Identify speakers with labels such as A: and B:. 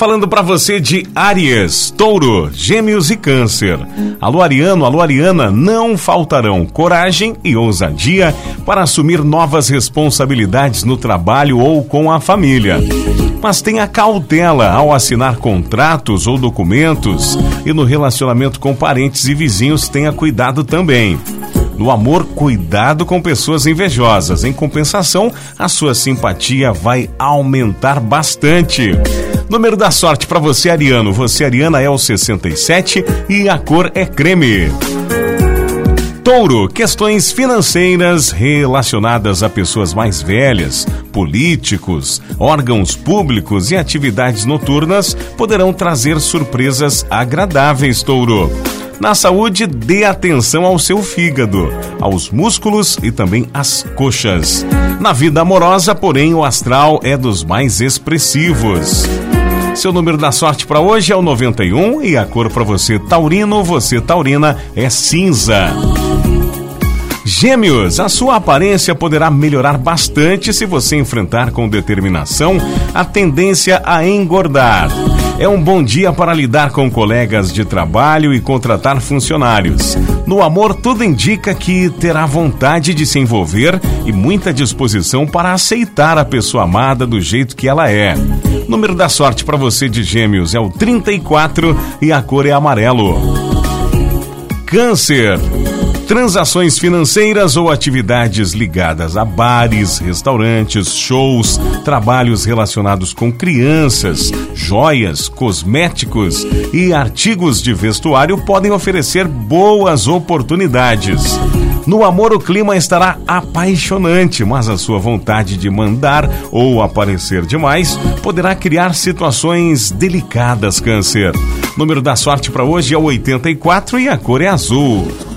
A: Falando para você de Áries, Touro, Gêmeos e Câncer. Alô Ariano, alô Ariana, não faltarão coragem e ousadia para assumir novas responsabilidades no trabalho ou com a família. Mas tenha cautela ao assinar contratos ou documentos e no relacionamento com parentes e vizinhos tenha cuidado também. No amor, cuidado com pessoas invejosas. Em compensação, a sua simpatia vai aumentar bastante. Número da sorte para você, Ariano. Você, Ariana, é o 67 e a cor é creme. Touro, questões financeiras relacionadas a pessoas mais velhas, políticos, órgãos públicos e atividades noturnas poderão trazer surpresas agradáveis, Touro. Na saúde, dê atenção ao seu fígado, aos músculos e também às coxas. Na vida amorosa, porém, o astral é dos mais expressivos. Seu número da sorte para hoje é o 91 e a cor para você taurino, você taurina é cinza. Gêmeos, a sua aparência poderá melhorar bastante se você enfrentar com determinação a tendência a engordar. É um bom dia para lidar com colegas de trabalho e contratar funcionários. No amor, tudo indica que terá vontade de se envolver e muita disposição para aceitar a pessoa amada do jeito que ela é. Número da sorte para você de Gêmeos é o 34 e a cor é amarelo. Câncer transações financeiras ou atividades ligadas a bares, restaurantes, shows, trabalhos relacionados com crianças, joias, cosméticos e artigos de vestuário podem oferecer boas oportunidades. No amor, o clima estará apaixonante, mas a sua vontade de mandar ou aparecer demais poderá criar situações delicadas, Câncer. Número da sorte para hoje é o 84 e a cor é azul.